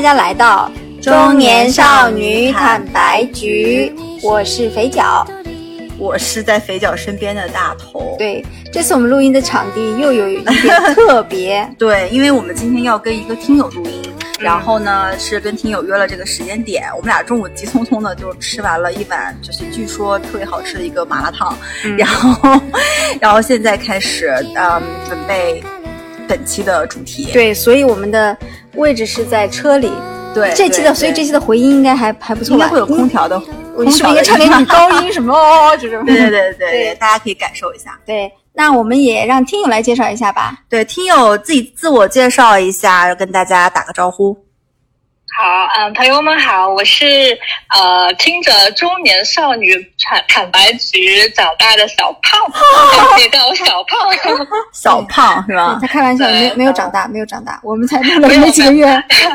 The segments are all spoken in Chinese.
大家来到中年少女坦白局，我是肥脚。我是在肥脚身边的大头。对，这次我们录音的场地又有一点特别。对，因为我们今天要跟一个听友录音，然后呢是跟听友约了这个时间点，我们俩中午急匆匆的就吃完了一碗，就是据说特别好吃的一个麻辣烫，然后，然后现在开始嗯准备本期的主题。对，所以我们的位置是在车里。对，这期的所以这期的回音应该还还不错吧？应该会有空调的。我是不是应该唱点女高音什么 哦？这种。对对对对对，大家可以感受一下。对，那我们也让听友来介绍一下吧。对，听友自己自我介绍一下，跟大家打个招呼。好，嗯，朋友们好，我是呃听着中年少女坦坦白局长大的小胖，可以叫我小胖，小胖是吧？他开玩笑，没没有长大，没有长大，我们才录了没几个月。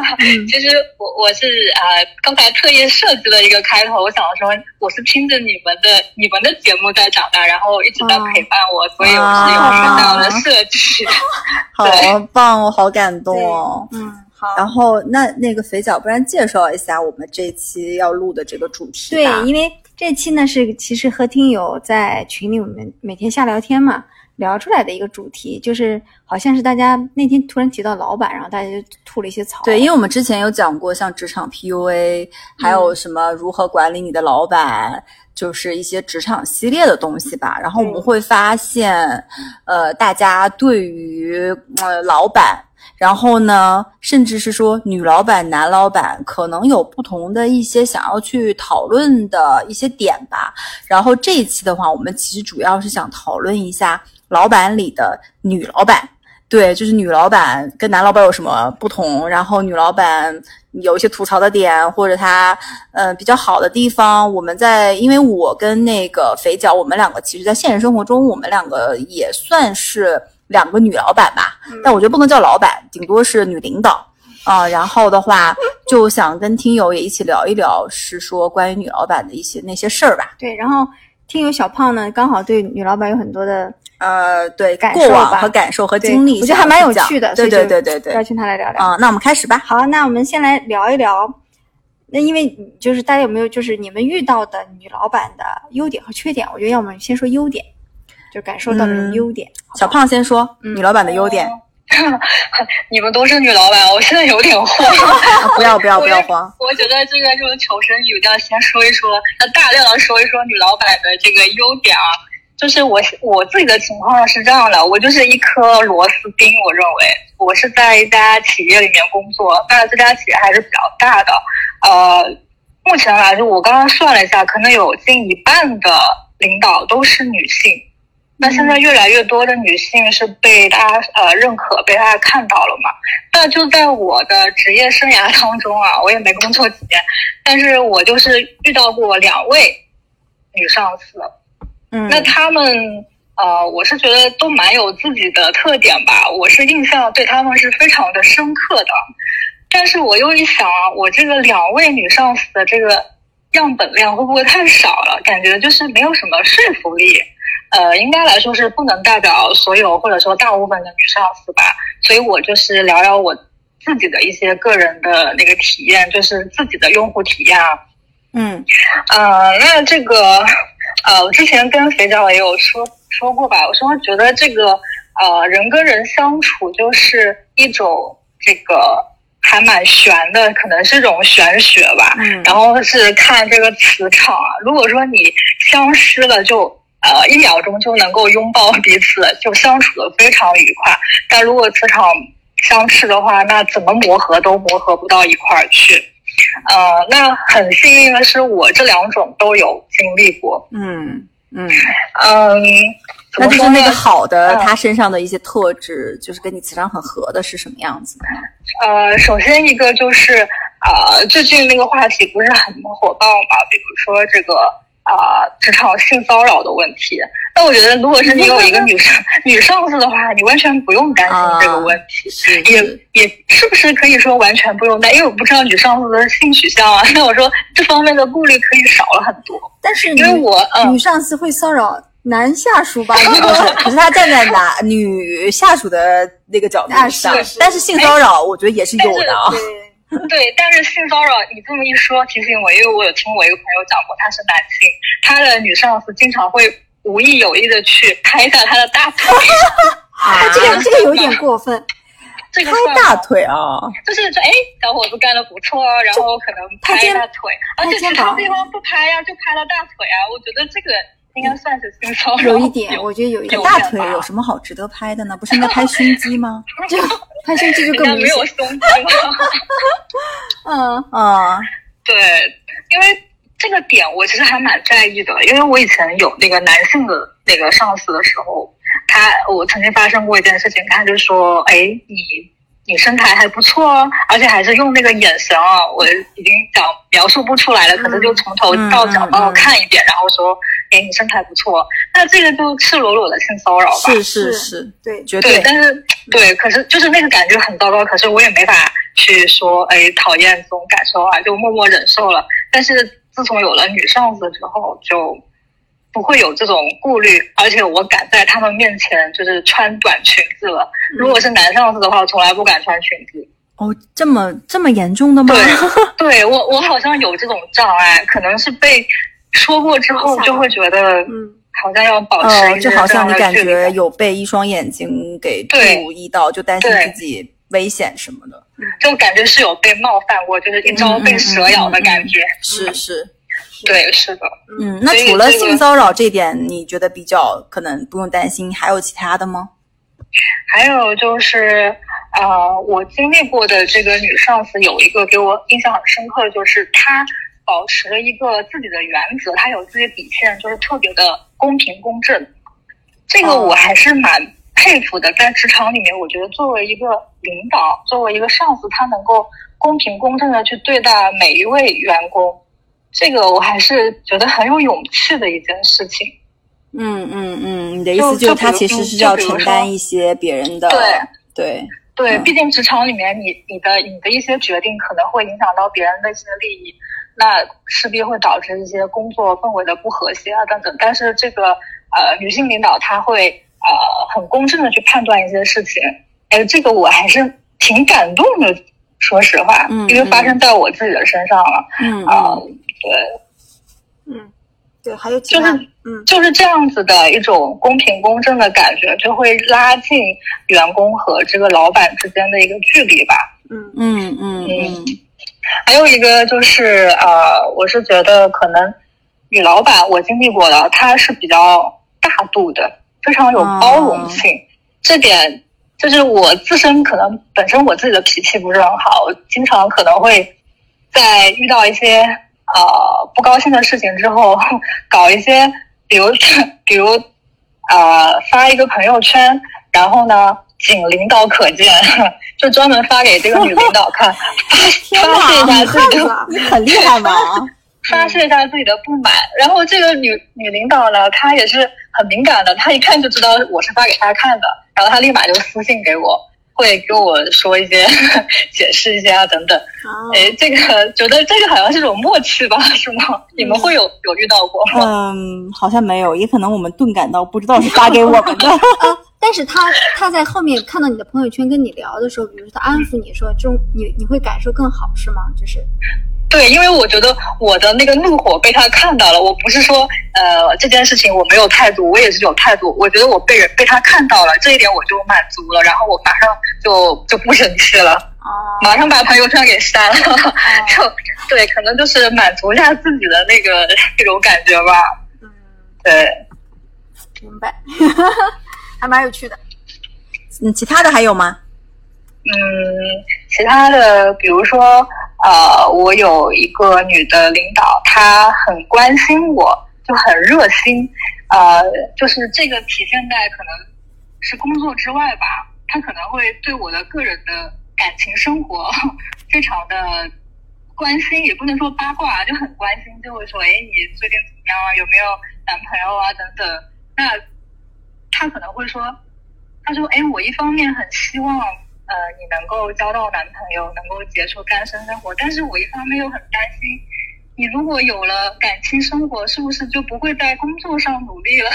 其实我我是呃刚才特意设计了一个开头，我想说我是听着你们的你们的节目在长大，然后一直在陪伴我，所以我是有这样的设计。好棒哦，好感动哦，嗯。然后那那个肥脚，不然介绍一下我们这期要录的这个主题。对，因为这期呢是其实和听友在群里我们每天瞎聊天嘛，聊出来的一个主题，就是好像是大家那天突然提到老板，然后大家就吐了一些槽。对，因为我们之前有讲过像职场 PUA，还有什么如何管理你的老板，就是一些职场系列的东西吧。然后我们会发现，呃，大家对于呃老板。然后呢，甚至是说女老板、男老板可能有不同的一些想要去讨论的一些点吧。然后这一期的话，我们其实主要是想讨论一下老板里的女老板，对，就是女老板跟男老板有什么不同，然后女老板有一些吐槽的点或者她呃比较好的地方。我们在，因为我跟那个肥脚，我们两个其实在现实生活中，我们两个也算是。两个女老板吧，但我觉得不能叫老板，顶多是女领导啊。然后的话，就想跟听友也一起聊一聊，是说关于女老板的一些那些事儿吧。对，然后听友小胖呢，刚好对女老板有很多的呃，对感过往和感受和经历，我觉得还蛮有趣的。对对对对对，邀请他来聊聊啊。那我们开始吧。好，那我们先来聊一聊。那因为就是大家有没有就是你们遇到的女老板的优点和缺点？我觉得要么先说优点。就感受到了优点。小胖先说女老板的优点。你们都是女老板，我现在有点慌。不要不要不要慌。我觉得这个就是求生语调先说一说，要大量的说一说女老板的这个优点啊。就是我我自己的情况是这样的，我就是一颗螺丝钉。我认为我是在一家企业里面工作，但是这家企业还是比较大的。呃，目前来说，我刚刚算了一下，可能有近一半的领导都是女性。那现在越来越多的女性是被大家呃认可，被大家看到了嘛？那就在我的职业生涯当中啊，我也没工作几年，但是我就是遇到过两位女上司，嗯，那他们呃，我是觉得都蛮有自己的特点吧，我是印象对他们是非常的深刻的。但是我又一想啊，我这个两位女上司的这个样本量会不会太少了？感觉就是没有什么说服力。呃，应该来说是不能代表所有或者说大部分的女上司吧，所以我就是聊聊我自己的一些个人的那个体验，就是自己的用户体验啊。嗯，呃，那这个呃，我之前跟肥皂也有说说过吧，我说觉得这个呃，人跟人相处就是一种这个还蛮玄的，可能是种玄学吧。嗯，然后是看这个磁场啊，如果说你相失了就。呃，一秒钟就能够拥抱彼此，就相处的非常愉快。但如果磁场相斥的话，那怎么磨合都磨合不到一块儿去。呃，那很幸运的是，我这两种都有经历过。嗯嗯嗯，那就是那个好的，他身上的一些特质，就是跟你磁场很合的是什么样子？呃，首先一个就是，呃，最近那个话题不是很火爆嘛，比如说这个。啊，职场性骚扰的问题。那我觉得，如果是你有一个女上女上司的话，你完全不用担心这个问题。也也是不是可以说完全不用担？因为我不知道女上司的性取向啊。那我说这方面的顾虑可以少了很多。但是因为我女上司会骚扰男下属吧，可是他站在男女下属的那个角度啊上，是是但是性骚扰我觉得也是有的啊。对，但是性骚扰，你这么一说，提醒我，因为我有听我一个朋友讲过，他是男性，他的女上司经常会无意有意的去拍一下他的大腿，啊，这个这个有点过分。拍这个拍大腿啊，就是说，哎，小伙子干的不错，然后可能拍一下腿，而且其他地方不拍呀，就拍了大腿啊。我觉得这个应该算是性骚扰，有一点，我觉得有一点大腿有什么好值得拍的呢？不是应该拍胸肌吗？就拍胸肌就更没有。胸肌吗？嗯嗯，对，因为这个点我其实还蛮在意的，因为我以前有那个男性的那个上司的时候，他我曾经发生过一件事情，他就说：“哎，你你身材还不错哦，而且还是用那个眼神哦，我已经讲描述不出来了，可能就从头到脚帮我看一遍，然后说：哎，你身材不错。那这个就赤裸裸的性骚扰吧？是是是是，对，对。但是对，可是就是那个感觉很糟糕，可是我也没法去说，哎，讨厌这种感受啊，就默默忍受了。但是自从有了女上司之后，就不会有这种顾虑，而且我敢在他们面前就是穿短裙子了。如果是男上司的话，我从来不敢穿裙子。哦，这么这么严重的吗？对，对我我好像有这种障碍，可能是被说过之后就会觉得，嗯，好像要保持就好像你感觉有被一双眼睛给注意到，就担心自己危险什么的。就感觉是有被冒犯过，就是一朝被蛇咬的感觉。是是，对，是的。嗯，那除了性骚扰这点，你觉得比较可能不用担心，还有其他的吗？还有就是，呃，我经历过的这个女上司有一个给我印象很深刻，就是她保持了一个自己的原则，她有自己的底线，就是特别的公平公正。这个我还是蛮佩服的，在职场里面，我觉得作为一个领导，作为一个上司，他能够公平公正的去对待每一位员工，这个我还是觉得很有勇气的一件事情。嗯嗯嗯，你的意思就是他其实是要承担一些别人的对对对，嗯毕竟职场里面你你的你的一些决定可能会影响到别人的一些利益，那势必会导致一些工作氛围的不和谐啊等等。但是这个呃女性领导她会呃很公正的去判断一些事情，哎，这个我还是挺感动的，说实话，嗯因为发生在我自己的身上了嗯啊、嗯对，嗯，对，还有，就是嗯就是这样子的一种公平公正的感觉，就会拉近员工和这个老板之间的一个距离吧。嗯嗯嗯嗯还有一个就是呃，我是觉得可能女老板我经历过的，她是比较大度的，非常有包容性。这点就是我自身可能本身我自己的脾气不是很好，我经常可能会在遇到一些呃不高兴的事情之后，搞一些比如 比如呃发一个朋友圈，然后呢仅领导可见，就专门发给这个女领导看，天发泄一，下自己的了，你很厉害嘛？发泄一下自己的不满。然后这个女女领导呢，她也是很敏感的，她一看就知道我是发给她看的，然后她立马就私信给我，会跟我说一些 解释一些啊等等。啊哎，这个觉得这个好像是种默契吧，是吗？你们会有有遇到过吗？嗯，好像没有，也可能我们钝感到不知道是发给我们的。但是他他在后面看到你的朋友圈跟你聊的时候，比如说他安抚你说这种你你会感受更好是吗？就是对，因为我觉得我的那个怒火被他看到了，我不是说呃这件事情我没有态度，我也是有态度。我觉得我被人被他看到了，这一点我就满足了，然后我马上就就不生气了，哦 马上把朋友圈给删了，就对，可能就是满足一下自己的那个那种感觉吧。嗯对，明白，还蛮有趣的。嗯，其他的还有吗？嗯，其他的比如说呃，我有一个女的领导，她很关心我，就很热心，呃，就是这个体现在可能是工作之外吧，她可能会对我的个人的感情生活 非常的关心，也不能说八卦，就很关心，就会说，哎，你最近怎么样啊？有没有男朋友啊？等等。那她可能会说，她说，哎，我一方面很希望。呃，你能够交到男朋友，能够结束单身生活，但是我一方面又很担心你如果有了感情生活，是不是就不会在工作上努力了？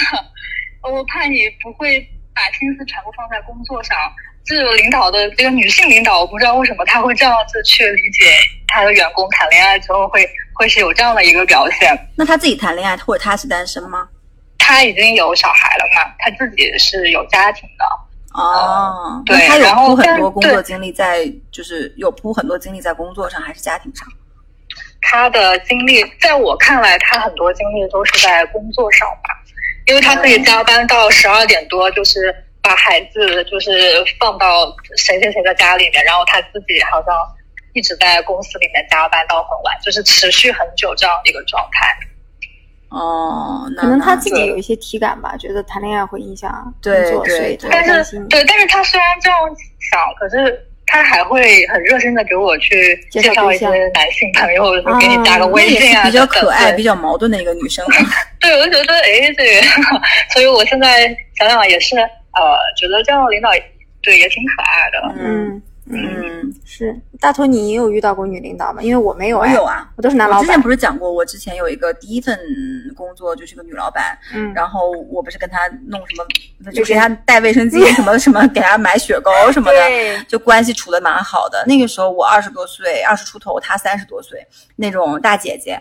我怕你不会把心思全部放在工作上。这个领导的这个女性领导，我不知道为什么她会这样子去理解她的员工谈恋爱之后会会是有这样的一个表现。那她自己谈恋爱，或者她是单身吗？她已经有小孩了嘛，她自己是有家庭的。哦，对那他有然后铺很多工作对精力在，就是有铺很多精力在工作上还是家庭上？他的精力，在我看来，他很多精力都是在工作上吧，因为他可以加班到十二点多，就是把孩子就是放到谁谁谁的家里面，然后他自己好像一直在公司里面加班到很晚，就是持续很久这样的一个状态。哦，那可能他自己有一些体感吧，觉得谈恋爱会影响工作，对所以但。是对，但是他虽然这样想，可是。他还会很热心的给我去介介绍一些男性朋友，给你加个啊微信啊，比较可爱、比较矛盾的一个女生。对，我就觉得哎，对，所以我现在想想也是，呃，觉得这样的领导对也挺可爱的。嗯嗯，嗯，是大头，你也有遇到过女领导吗？因为我没有，哎我有，啊。我都是男老板我之前。不是讲过，我之前有一个第一份工作就是个女老板，嗯，然后我不是跟她弄什么，就给她带卫生巾什么什么，给她买雪糕什么的，就关系处的蛮好的。那个时候我二十多岁，二十出头，她三十多岁，那种大姐姐。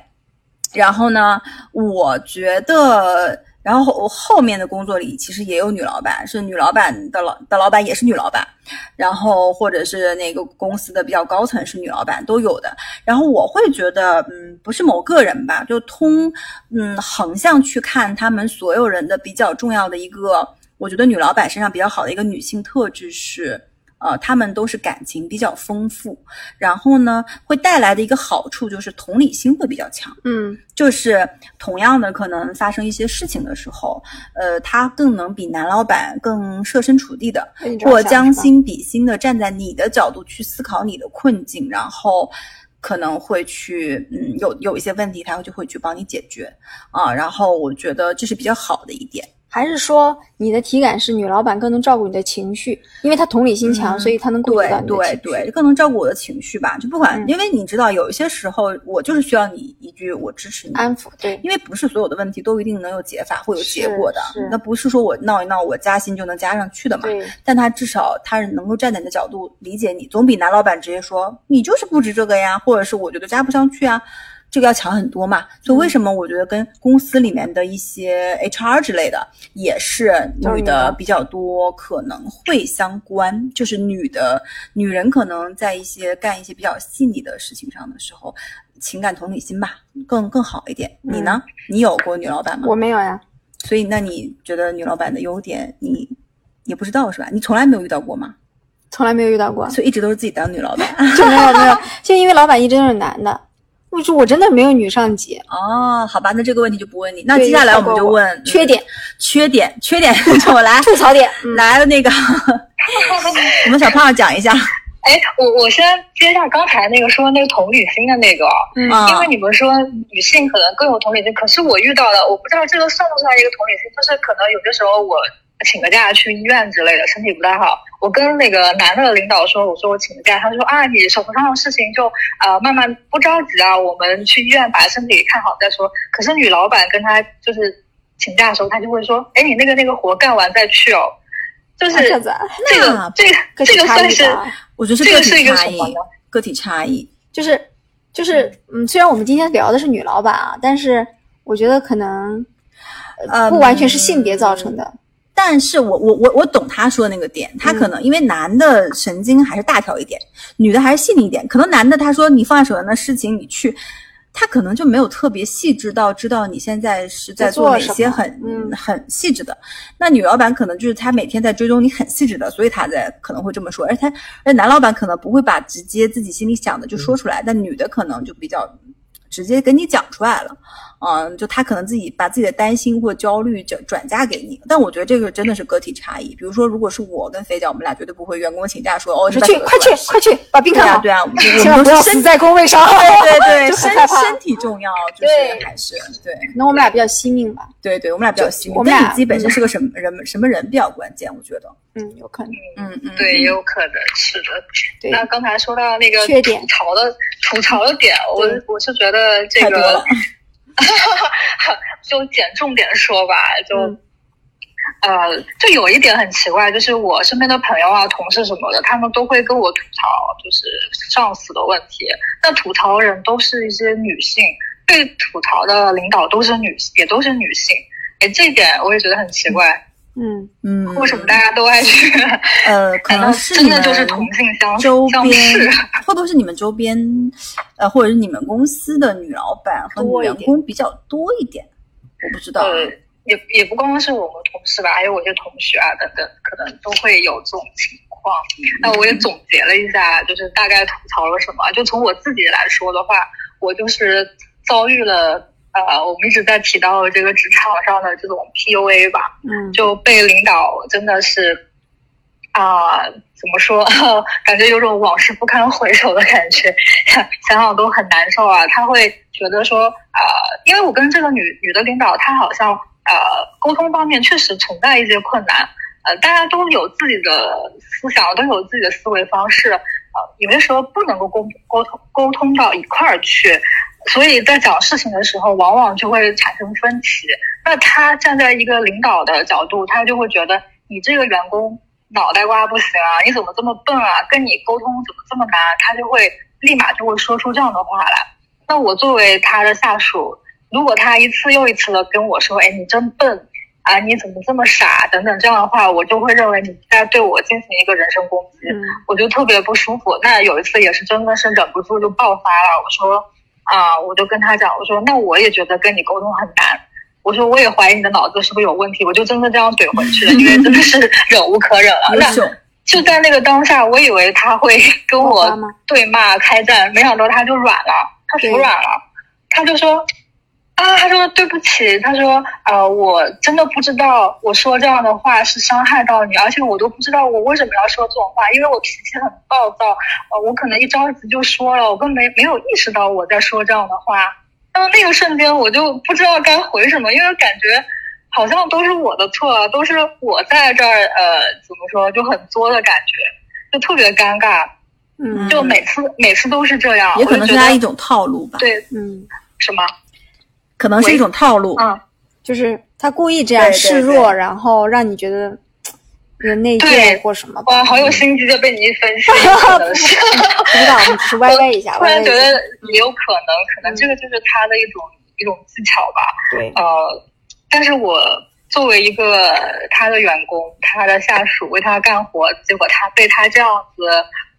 然后呢，我觉得，然后后后面的工作里其实也有女老板，是女老板的老的老板也是女老板，然后或者是那个公司的比较高层是女老板都有的。然后我会觉得，嗯，不是某个人吧，就通嗯横向去看他们所有人的比较重要的一个，我觉得女老板身上比较好的一个女性特质是。呃，他们都是感情比较丰富，然后呢，会带来的一个好处就是同理心会比较强。嗯就是同样的，可能发生一些事情的时候，呃，他更能比男老板更设身处地的，或将心比心的站在你的角度去思考你的困境，然后可能会去，嗯，有有一些问题，他就会去帮你解决啊。然后我觉得这是比较好的一点。还是说你的体感是女老板更能照顾你的情绪，因为她同理心强，嗯所以她能顾到你的对。对，更能照顾我的情绪吧。就不管，嗯因为你知道，有一些时候我就是需要你一句“我支持你”，安抚，对，因为不是所有的问题都一定能有解法会有结果的是，那不是说我闹一闹我加薪就能加上去的嘛。对，但他至少他是能够站在你的角度理解你，总比男老板直接说你就是不值这个呀，或者是我觉得加不上去啊，这个要强很多嘛。所以为什么我觉得跟公司里面的一些 HR 之类的也是女的比较多，可能会相关，就是女的女人可能在一些干一些比较细腻的事情上的时候。情感同理心吧，更更好一点。你呢？你有过女老板吗？我没有呀，所以，那你觉得女老板的优点，你也不知道是吧？你从来没有遇到过吗？从来没有遇到过，所以一直都是自己当女老板。就没有没有，就因为老板一直都是男的，我说我真的没有女上级。哦，好吧，那这个问题就不问你。那接下来我们就问缺点、缺点、缺点，我来 吐槽点，嗯，来那个，我们小胖讲一下。哎，我我先接一下刚才那个说那个同理心的那个，嗯啊因为你们说女性可能更有同理心，可是我遇到的，我不知道这个算不算一个同理心，就是可能有的时候我请个假去医院之类的，身体不太好，我跟那个男的领导说，我说我请个假，他说啊，你手头上的事情就呃慢慢不着急啊，我们去医院把身体看好再说。可是女老板跟他就是请假的时候，他就会说，哎，你那个那个活干完再去哦，就是啊这子这那个这个这个算是。我觉得是个这个是一体差异个什么呢，个体差异。就是就是嗯，虽然我们今天聊的是女老板啊，但是我觉得可能呃嗯不完全是性别造成的，但是我我我我懂他说的那个点，他可能因为男的神经还是大条一点，女的还是细腻一点。可能男的他说你放在手上的事情你去，他可能就没有特别细致到知道你现在是在做哪些很嗯很细致的。那女老板可能就是她每天在追踪你很细致的，所以她在可能会这么说。而他而男老板可能不会把直接自己心里想的就说出来，但女的可能就比较直接跟你讲出来了。嗯，就他可能自己把自己的担心或焦虑转转嫁给你，但我觉得这个真的是个体差异。比如说，如果是我跟肥脚，我们俩绝对不会员工请假说哦，我说你去快去快去把病看好，对啊，我们不要死在工位上。对对 就身身体重要，就是还是对可能我们俩比较惜命吧，对对，我们俩比较惜命。我们俩自己本身是个什么人什么人比较关键，我觉得，嗯，有可能。嗯嗯，对，也有可能是的。那刚才说到那个缺点吐槽的吐槽的点，我我是觉得这个，就捡重点说吧，就。呃，就有一点很奇怪，就是我身边的朋友啊、同事什么的，他们都会跟我吐槽，就是上司的问题。那吐槽人都是一些女性，被吐槽的领导都是女，也都是女性。哎，这一点我也觉得很奇怪。嗯嗯，为什么大家都爱去？呃，可能是真的就是同性相周边，会不会是你们周边，呃，或者是你们公司的女老板和女员工比较多一点？我不知道。也也不光光是我们同事吧，还有我一些同学啊等等，可能都会有这种情况。那我也总结了一下，就是大概吐槽了什么。就从我自己来说的话，我就是遭遇了呃，我们一直在提到这个职场上的这种 PUA 吧。嗯，就被领导真的是啊，怎么说？感觉有种往事不堪回首的感觉，想想都很难受啊。他会觉得说啊，因为我跟这个女女的领导，她好像。呃，沟通方面确实存在一些困难。呃，大家都有自己的思想，都有自己的思维方式。呃，有些时候不能够沟沟通沟通到一块儿去，所以在讲事情的时候，往往就会产生分歧。那他站在一个领导的角度，他就会觉得你这个员工脑袋瓜不行啊，你怎么这么笨啊？跟你沟通怎么这么难？他就会立马就会说出这样的话来。那我作为他的下属。如果他一次又一次的跟我说：“哎，你真笨啊，你怎么这么傻？”等等这样的话，我就会认为你在对我进行一个人身攻击，我就特别不舒服。那有一次也是真的是忍不住就爆发了，我说：“啊，我就跟他讲，我说那我也觉得跟你沟通很难，我说我也怀疑你的脑子是不是有问题。”我就真的这样怼回去了，因为真的是 忍无可忍了。那就在那个当下，我以为他会跟我对骂开战，没想到他就软了，他服软了，他就说。啊，他说对不起，他说呃，我真的不知道我说这样的话是伤害到你，而且我都不知道我为什么要说这种话，因为我脾气很暴躁，呃，我可能一着急就说了，我根本没没有意识到我在说这样的话。那么那个瞬间我就不知道该回什么，因为感觉好像都是我的错，都是我在这儿呃，怎么说就很作的感觉，就特别尴尬。嗯，就每次每次都是这样，也可能是他一种套路吧。对，嗯，什么？可能是一种套路，嗯，就是他故意这样示弱，然后让你觉得有内疚或什么。哇，好有心机的被你一分析，不知道，我们只是歪歪一下。突然觉得也有可能，可能这个就是他的一种一种技巧吧。对，呃，但是我作为一个他的员工，他的下属，为他干活，结果他被他这样子，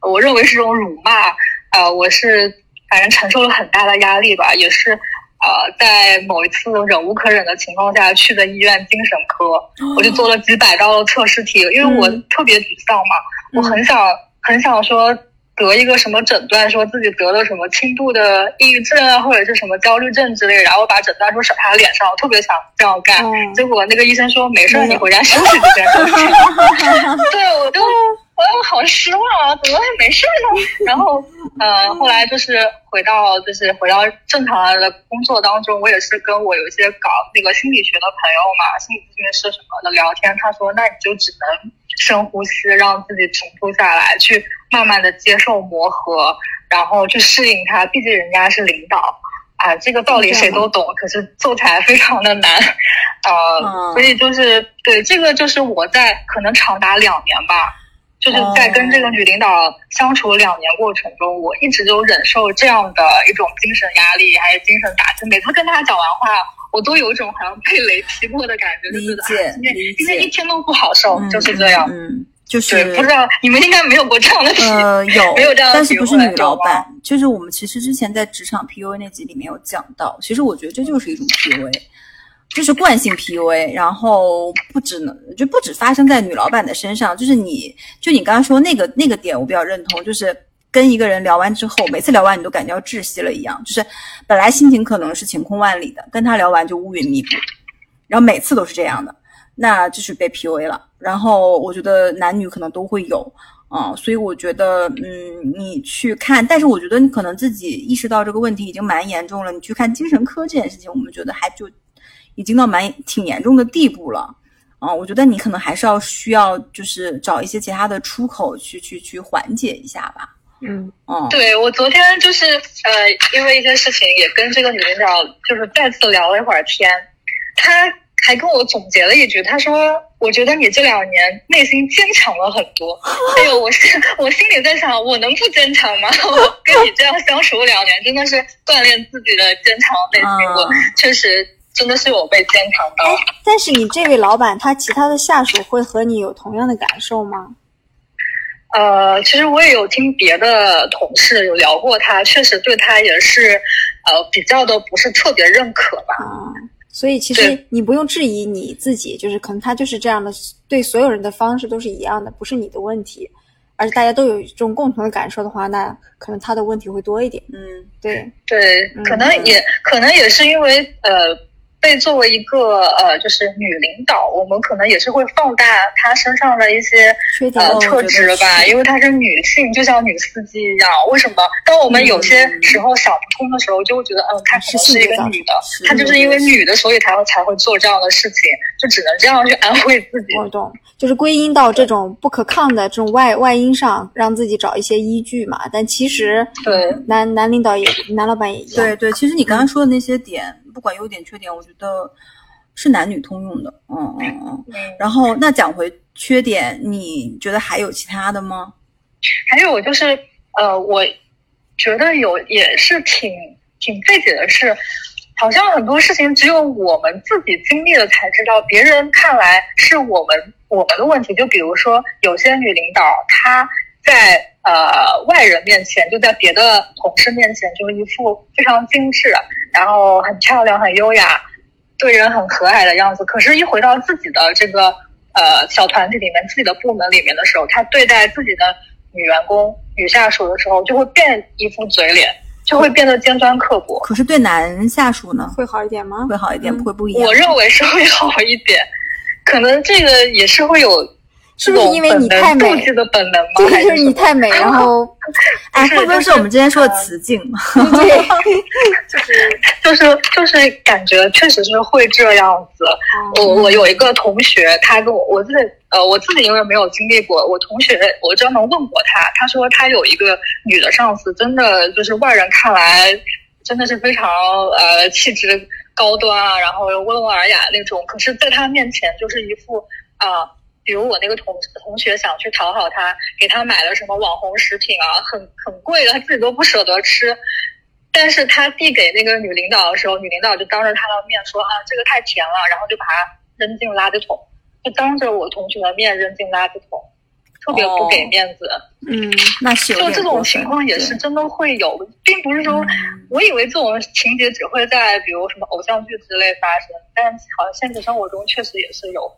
我认为是种辱骂啊！我是反正承受了很大的压力吧，也是。呃，在某一次忍无可忍的情况下去的医院精神科，我就做了几百道测试题，因为我特别沮丧嘛，我很想很想说得一个什么诊断，说自己得了什么轻度的抑郁症啊，或者是什么焦虑症之类，然后把诊断书甩他脸上，我特别想这样干，结果那个医生说没事，你回家休息几天就行。对，我就。我好失望啊！怎么会没事呢？然后，呃，后来就是回到，就是回到正常的工作当中。我也是跟我有一些搞那个心理学的朋友嘛，心理咨询师什么的聊天。他说：“那你就只能深呼吸，让自己平复下来，去慢慢的接受磨合，然后去适应他。毕竟人家是领导啊，这个道理谁都懂，可是做起来非常的难。呃，所以就是对这个，就是我在可能长达两年吧。”就是在跟这个女领导相处两年过程中，我一直都忍受这样的一种精神压力，还有精神打击。每次跟她讲完话，我都有一种好像被雷劈过的感觉。理解，理解。今天一天都不好受，就是这样。嗯，就是不知道你们应该没有过这样的体呃，有没有这样的但是不是女老板？就是我们其实之前在职场 PUA 那集里面有讲到，其实我觉得这就是一种 PUA。就是惯性 PUA，然后不只能就不止发生在女老板的身上，就是你就你刚刚说那个那个点，我比较认同，就是跟一个人聊完之后，每次聊完你都感觉要窒息了一样，就是本来心情可能是晴空万里的，跟他聊完就乌云密布，然后每次都是这样的，那就是被 PUA 了。然后我觉得男女可能都会有啊，所以我觉得嗯，你去看，但是我觉得你可能自己意识到这个问题已经蛮严重了，你去看精神科这件事情，我们觉得还就。已经到蛮挺严重的地步了，啊，我觉得你可能还是要需要，就是找一些其他的出口去去去缓解一下吧。嗯嗯，对我昨天就是呃，因为一些事情也跟这个女领导就是再次聊了一会儿天，她还跟我总结了一句，她说：“我觉得你这两年内心坚强了很多。”哎呦，我心我心里在想，我能不坚强吗？我跟你这样相处两年，真的是锻炼自己的坚强内心，嗯我确实真的是有被坚强到。但是你这位老板，他其他的下属会和你有同样的感受吗？呃，其实我也有听别的同事有聊过他，确实对他也是，呃，比较的不是特别认可吧。啊，所以其实你不用质疑你自己，就是可能他就是这样的，对所有人的方式都是一样的，不是你的问题。而且大家都有这种共同的感受的话，那可能他的问题会多一点。嗯对，对，可能也、可能也是因为呃，被作为一个呃就是女领导，我们可能也是会放大她身上的一些缺点呃特质吧，因为她是女性，就像女司机一样。为什么？当我们有些时候想不通的时候，就会觉得，嗯，她可是能是一个女的，她就是因为女的，所以才会才会做这样的事情，就只能这样去安慰自己。我懂，就是归因到这种不可抗的这种外外因上，让自己找一些依据嘛。但其实对，男男领导也男老板也一样。对对，其实你刚刚说的那些点，不管优点缺点，我觉得是男女通用的。嗯嗯嗯。嗯。然后那讲回缺点，你觉得还有其他的吗？还有就是，呃，我觉得有也是挺挺费解的是，好像很多事情只有我们自己经历了才知道，别人看来是我们我们的问题。就比如说，有些女领导她在呃外人面前，就在别的同事面前，就是一副非常精致，然后很漂亮、很优雅，对人很和蔼的样子。可是，一回到自己的这个呃小团体里面、自己的部门里面的时候，他对待自己的女员工、女下属的时候，就会变一副嘴脸，就会变得尖酸刻薄。可是对男下属呢，会好一点吗？会好一点，嗯不会不一样。我认为是会好一点，可能这个也是会有是不是因为你太美妒忌的本能吗？对，就是你太美，然后 哎，会不会是是我们之前说的雌竞？对，就是就是感觉确实是会这样子。我我有一个同学，他跟我我自己呃我自己因为没有经历过，我同学我专门问过他，他说他有一个女的上司，真的就是外人看来真的是非常呃气质高端啊，然后温文尔雅那种，可是在他面前就是一副啊。比如我那个同同学想去讨好他，给他买了什么网红食品啊，很很贵的，他自己都不舍得吃。但是他递给那个女领导的时候，女领导就当着他的面说啊，这个太甜了，然后就把它扔进垃圾桶，就当着我同学的面扔进垃圾桶，特别不给面子。嗯，那是就这种情况也是真的会有，并不是说嗯我以为这种情节只会在比如什么偶像剧之类发生，但好像现实生活中确实也是有。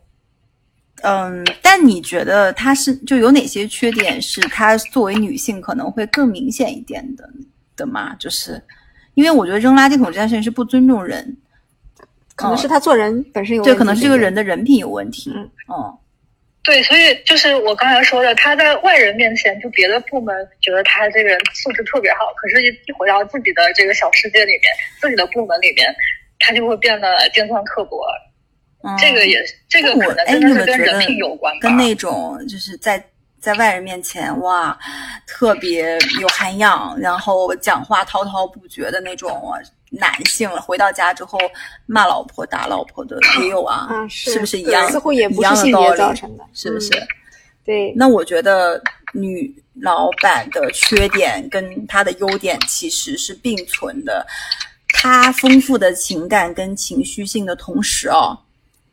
嗯，但你觉得她是就有哪些缺点是她作为女性可能会更明显一点的的吗？就是因为我觉得扔垃圾桶这件事情是不尊重人，可能是他做人本身有问对，可能是这个人的人品有问题。嗯嗯对，所以就是我刚才说的，他在外人面前，就别的部门觉得他这个人素质特别好，可是一一回到自己的这个小世界里面，自己的部门里面，他就会变得尖酸刻薄。嗯，这个也这个我可能哎，真的是跟你有没有觉得人品有关吧？跟那种就是在在外人面前哇，特别有涵养，然后讲话滔滔不绝的那种男性，回到家之后骂老婆打老婆的也有啊，啊，是不是一样？似乎也一样不是性别造成的，是不是？嗯对，那我觉得女老板的缺点跟她的优点其实是并存的。她丰富的情感跟情绪性的同时哦，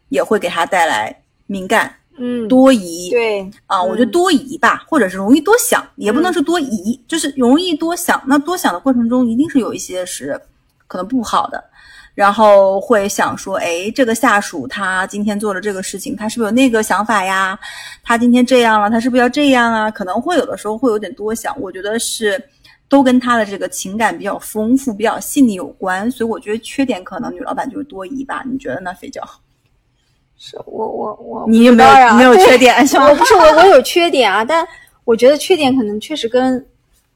也会给他带来敏感、嗯，多疑。对啊，我觉得嗯多疑吧，或者是容易多想，也不能说多疑，就是容易多想。那多想的过程中，一定是有一些是可能不好的，然后会想说，哎，这个下属他今天做了这个事情，他是不是有那个想法呀？他今天这样了，他是不是要这样啊？可能会有的时候会有点多想，我觉得是都跟他的这个情感比较丰富、比较细腻有关，所以我觉得缺点可能女老板就是多疑吧？你觉得呢，肥娇？是我我我你有没有当然你有缺点是吗我？不是我我有缺点啊，但我觉得缺点可能确实跟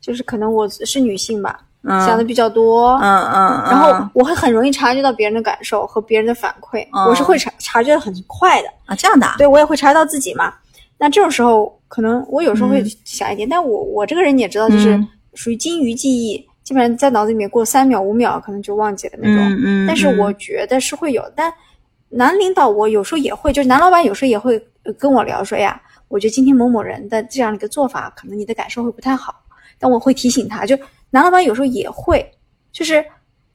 就是可能我是女性吧，嗯想的比较多，嗯嗯，然后嗯我会很容易察觉到别人的感受和别人的反馈，嗯我是会察察觉的很快的。啊这样的啊，对我也会察觉到自己嘛。那这种时候，可能我有时候会想一点，但我我这个人你也知道，就是嗯属于金鱼记忆，基本上在脑子里面过三秒五秒，可能就忘记了那种。嗯嗯但是我觉得是会有，但男领导我有时候也会，就是男老板有时候也会呃跟我聊说呀，我觉得今天某某人的这样的一个做法，可能你的感受会不太好，但我会提醒他，就男老板有时候也会，就是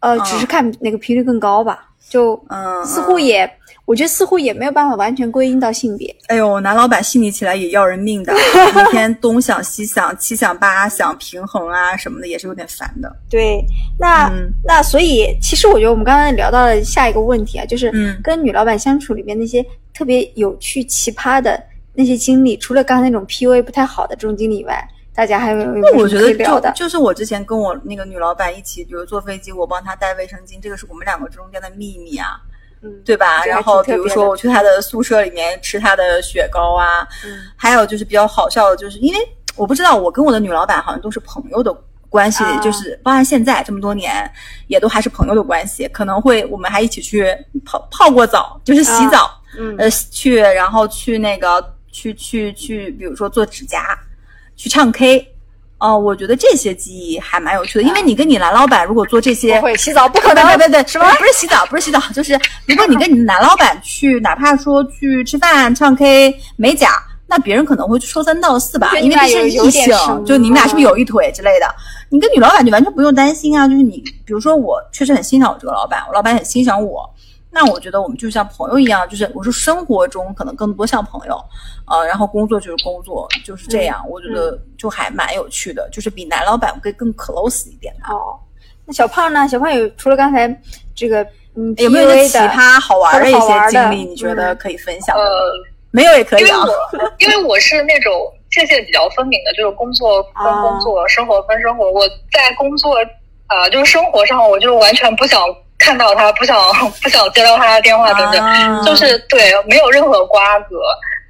呃，只是看哪个频率更高吧，就嗯，似乎也，我觉得似乎也没有办法完全归因到性别。哎呦，男老板心里起来也要人命的，每天东想西想，七想八想，平衡啊什么的，也是有点烦的。对，那、嗯那所以其实我觉得我们刚才聊到了下一个问题啊，就是嗯跟女老板相处里面那些特别有趣、奇葩的那些经历，除了刚才那种 PUA 不太好的这种经历以外，大家还有有没有什么可那我觉得以聊的？就就是我之前跟我那个女老板一起，比如坐飞机，我帮她带卫生巾，这个是我们两个中间的秘密啊，嗯，对吧？然后比如说我去他的宿舍里面吃他的雪糕啊，嗯还有就是比较好笑的，就是因为我不知道我跟我的女老板好像都是朋友的关系，啊就是包含现在这么多年，也都还是朋友的关系，可能会我们还一起去泡泡过澡，就是洗啊澡，嗯呃，去然后去那个去去去，比如说做指甲，去唱 K。哦、我觉得这些记忆还蛮有趣的，因为你跟你男老板如果做这些，不会洗澡，不可能，对对对，什么不是洗澡，不是洗澡，就是如果你跟你的男老板去，哪怕说去吃饭、唱 K、美甲，那别人可能会说三道四吧，因为毕竟你俩有异性就你们俩是不是有一腿之类的？你跟女老板就完全不用担心啊，就是你，比如说我确实很欣赏我这个老板，我老板很欣赏我。那我觉得我们就像朋友一样，就是我说生活中可能更多像朋友，呃，然后工作就是工作，就是这样。我觉得就还蛮有趣的，就是比男老板会更 close 一点吧。哦，那小胖呢？小胖有除了刚才这个嗯有没有奇葩好玩的一些经历？你觉得嗯可以分享的？呃，没有也可以啊。我 因为我是那种界限比较分明的，就是工作分啊工作，生活分生活。我在工作啊、呃就是生活上，我就完全不想看到他，不想不想接到他的电话等等，啊就是对没有任何瓜葛。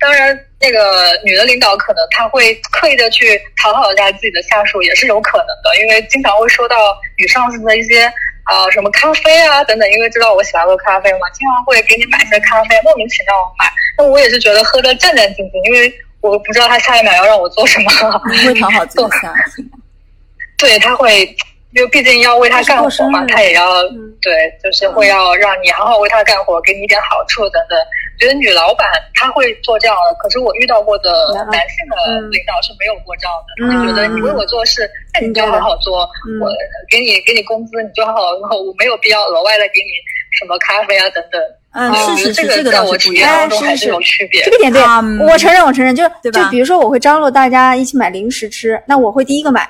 当然，那个女的领导可能她会刻意的去讨好一下自己的下属，也是有可能的，因为经常会收到女上司的一些啊、什么咖啡啊等等，因为知道我喜欢喝咖啡嘛，经常会给你买些咖啡，莫名其妙买。那我也是觉得喝的战战兢兢，因为我不知道他下一秒要让我做什么。你会讨好自己下属？对他会，因为毕竟要为他干活嘛，他也要、嗯对，就是会要让你好好为他干活，给你一点好处等等。觉得女老板她会做这样的，可是我遇到过的男性的嗯领导是没有过这样的，嗯他就觉得你为我做事，那你就好好做，嗯我给你给你工资，你就好好，我没有必要额外的给你什么咖啡啊等等。嗯，是是这这个倒在我体验是不一样。当中还哎是是有区别这。个点对，嗯我承认，我承认，就就比如说，我会张罗大家一起买零食吃，那我会第一个买，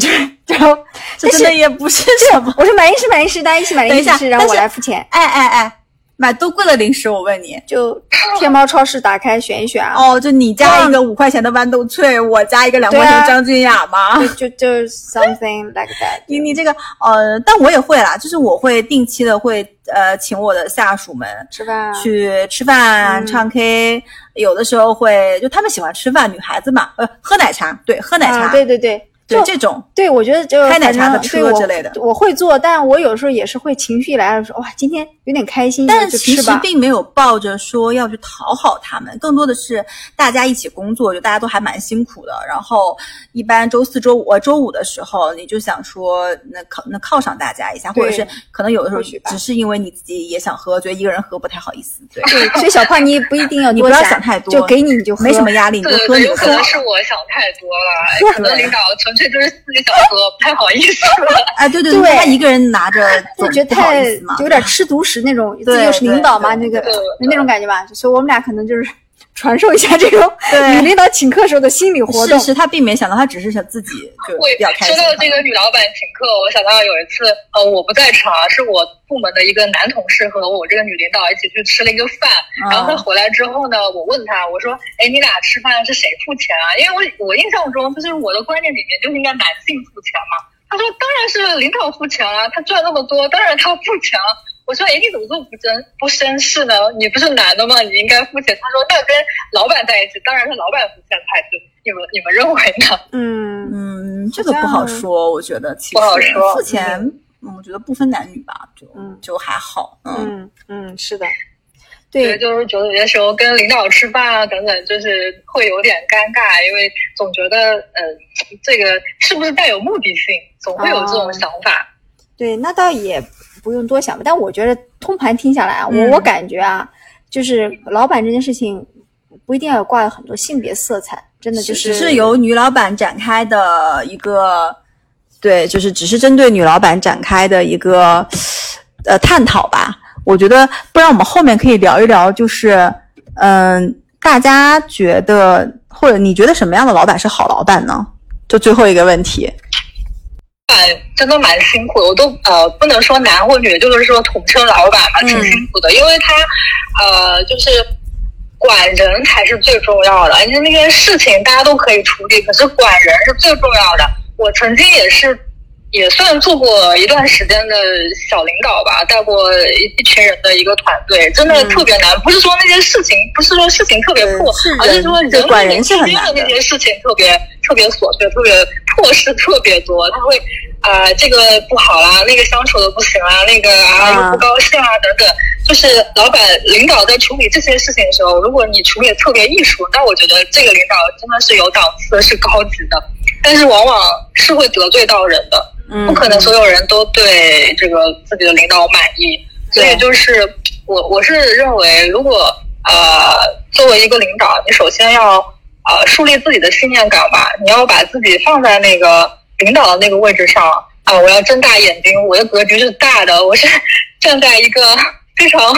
就 然后这真的也不是什么。我说买零食买零食，大家一起买零食吃，然后我来付钱。哎哎哎，买多贵的零食？我问你。就天猫超市打开选一选啊，哦，就你加一个五块钱的豌豆脆，我加一个两块钱的张君雅吗？就就就 something like that。你你这个呃，但我也会啦，就是我会定期的会呃请我的下属们吃饭去吃饭、嗯唱 K，有的时候会就他们喜欢吃饭，女孩子嘛，呃，喝奶茶，对，喝奶茶，啊，对对对，就对这种，对，我觉得就开奶茶的车之类的我会做，但我有时候也是会情绪来了说，哇，今天有点开心，但其实。并没有抱着说要去讨好他们，更多的是大家一起工作，就大家都还蛮辛苦的。然后一般周四周五、呃周五的时候，你就想说那靠那犒赏大家一下，或者是可能有的时候只是因为你自己也想喝，觉得一个人喝不太好意思，对，对，所以小胖你不一定要 你不要想想太多就给你你就喝，没什么压力，你就喝你的喝有可能。是我想太多了，可能领导纯粹就是四个小哥，不太好意思。哎，对对对他一个人拿着就觉得太有点吃独食那种，自己又是领导嘛，那个对对那种感觉吧。所以我们俩可能就是传授一下这种女领导请客时候的心理活动。是是，他并没想到，他只是想自己就我比较开心。说到这个女老板请客，我想到有一次，呃，我不在场，是我部门的一个男同事和我这个女领导一起去吃了一个饭。嗯然后他回来之后呢，我问他，我说：“哎，你俩吃饭是谁付钱啊？”因为我我印象中，就是我的观念里面就是应该男性付钱嘛。他说：“当然是领导付钱啊，他赚那么多，当然他付钱啊。”我说：“哎，你怎么这么不真不绅士呢？你不是男的吗？你应该付钱。”他说：“那跟老板在一起，当然是老板付钱才对。你们你们认为呢？”嗯，嗯，这个不好说，我觉得其实不好说付钱，嗯，我觉得不分男女吧，就嗯就还好，嗯，嗯嗯，是的。对，就是觉得有些时候跟领导吃饭啊等等，就是会有点尴尬，因为总觉得，呃，这个是不是带有目的性，总会有这种想法。对，那倒也不用多想吧。但我觉得通盘听下来啊，我嗯我感觉啊，就是老板这件事情不一定要有挂有很多性别色彩，真的就是只是由女老板展开的一个，对，就是只是针对女老板展开的一个呃探讨吧。我觉得，不然我们后面可以聊一聊，就是嗯、大家觉得或者你觉得什么样的老板是好老板呢？就最后一个问题，板真的蛮辛苦的，我都呃不能说男或女，就是说统称老板嘛，嗯挺辛苦的，因为他呃就是管人才是最重要的，因为那些事情大家都可以处理，可是管人是最重要的。我曾经也是也算做过一段时间的小领导吧，带过一一群人的一个团队，真的嗯特别难。不是说那些事情，不是说事情特别破，是而是说人人管人是与之间很难的的那些事情特别特别琐碎，特别破事特别多，他会啊、呃这个不好啦，那个相处的不行啦，那个啊啊又不高兴啊等等。就是老板领导在处理这些事情的时候，如果你处理的特别艺术，那我觉得这个领导真的是有档次，是高级的。但是往往是会得罪到人的，嗯不可能所有人都对这个自己的领导满意。所以就是我我是认为，如果呃作为一个领导，你首先要呃树立自己的信念感吧，你要把自己放在那个领导的那个位置上啊、我要睁大眼睛，我的格局是大的，我是站在一个非常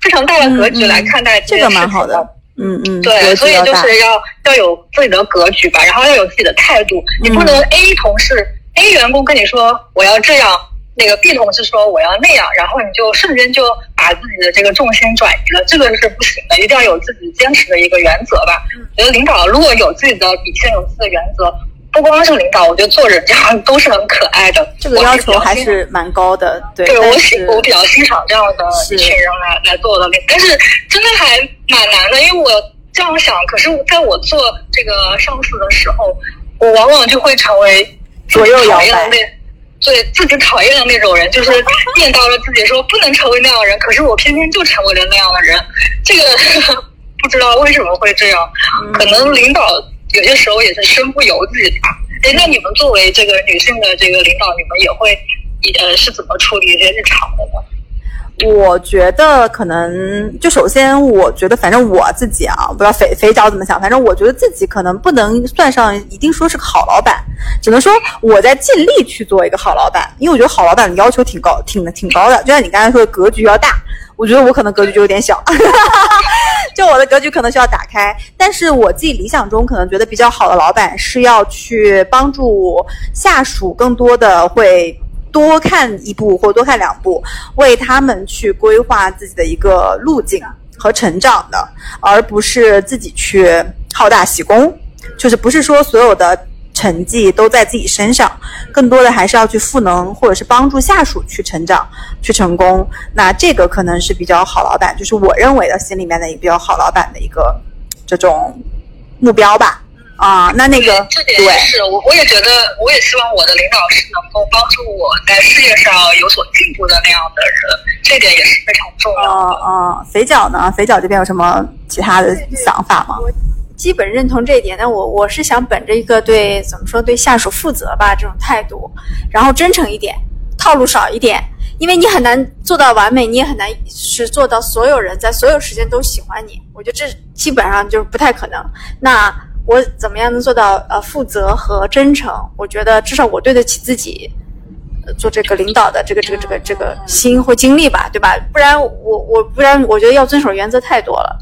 非常大的格局来看待这个蛮好的。嗯嗯，对，所以就是要要有自己的格局吧，然后要有自己的态度。你不能 A 同事、A 员工跟你说我要这样，那个 B 同事说我要那样，然后你就瞬间就把自己的这个重心转移了，这个是不行的。一定要有自己坚持的一个原则吧。觉得领导如果有自己的底线、有自己的原则，不光是领导，我觉得做人 这样都是很可爱的。这个要求还是蛮高的，对。对我喜我比较欣赏这样的一群人来来做我的领，但是真的还蛮难的，因为我这样想，可是在我做这个上司的时候，我往往就会成为左右摇摆。对自己讨厌的那种人，就是念叨着自己说不能成为那样的人，可是我偏偏就成为了那样的人，这个 不知道为什么会这样，嗯可能领导有些时候也是身不由己吧。哎，那你们作为这个女性的这个领导，你们也会呃是怎么处理一些日常的呢？我觉得可能，就首先，我觉得反正我自己啊，不知道肥肥脚怎么想，反正我觉得自己可能不能算上一定说是个好老板，只能说我在尽力去做一个好老板，因为我觉得好老板的要求挺高，挺挺高的，就像你刚才说的格局要大，我觉得我可能格局就有点小，就我的格局可能需要打开，但是我自己理想中可能觉得比较好的老板是要去帮助下属更多的会。多看一步或多看两步，为他们去规划自己的一个路径和成长的，而不是自己去好大喜功。就是不是说所有的成绩都在自己身上，更多的还是要去赋能或者是帮助下属去成长、去成功。那这个可能是比较好老板，就是我认为的心里面的一个比较好老板的一个这种目标吧。啊，那那个这点对也是我，我也觉得，我也希望我的领导是能够帮助我在事业上有所进步的那样的人，这点也是非常重要哦的。哦，肥脚呢？肥脚这边有什么其他的想法吗？我基本认同这一点，但我我是想本着一个对怎么说对下属负责吧这种态度，然后真诚一点，套路少一点，因为你很难做到完美，你也很难是做到所有人在所有时间都喜欢你。我觉得这基本上就是不太可能。那我怎么样能做到呃负责和真诚？我觉得至少我对得起自己。呃做这个领导的这个这个这个这个心或精力吧，对吧？不然我我不然我觉得要遵守原则太多了，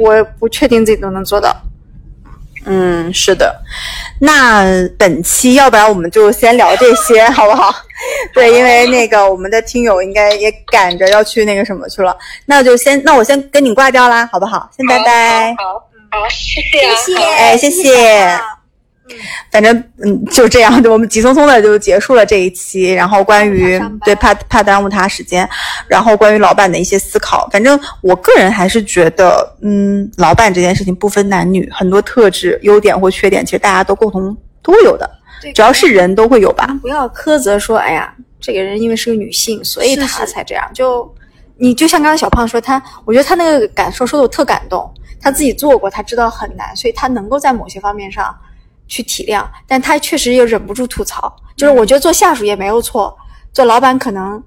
我不确定自己都能做到。嗯，是的。那本期要不然我们就先聊这些，好不好？对，因为那个我们的听友应该也赶着要去那个什么去了，那就先那我先跟你挂掉啦，好不好？先拜拜。好，好，好，谢谢啊，谢谢，哎谢谢反正嗯就这样，就我们急匆匆的就结束了这一期。然后关于对怕怕耽误他时间，然后关于老板的一些思考，反正我个人还是觉得，嗯，老板这件事情不分男女，很多特质、优点或缺点，其实大家都共同都会有的，对只要是人都会有吧。不要苛责说，哎呀，这个人因为是个女性，所以她才这样。就你就像刚才小胖说他，我觉得他那个感受说的我特感动。他自己做过，他知道很难，所以他能够在某些方面上去体谅，但他确实又忍不住吐槽。就是我觉得做下属也没有错，做老板可能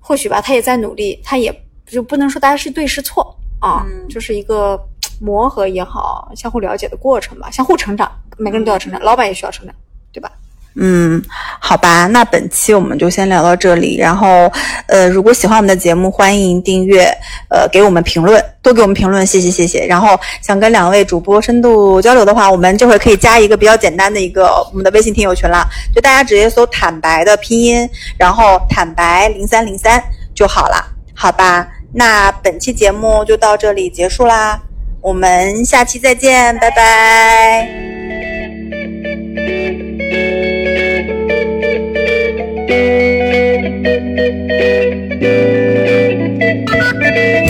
或许吧，他也在努力，他也就不能说大家是对是错啊，就是一个磨合也好，相互了解的过程吧，相互成长，每个人都要成长，老板也需要成长，对吧？嗯，好吧，那本期我们就先聊到这里。然后，呃，如果喜欢我们的节目，欢迎订阅，呃，给我们评论，多给我们评论，谢谢谢谢。然后，想跟两位主播深度交流的话，我们这会可以加一个比较简单的一个我们的微信听友群了，就大家直接搜“坦白”的拼音，然后“坦白零三零三”就好了，好吧？那本期节目就到这里结束啦，我们下期再见，拜拜。Thank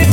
you.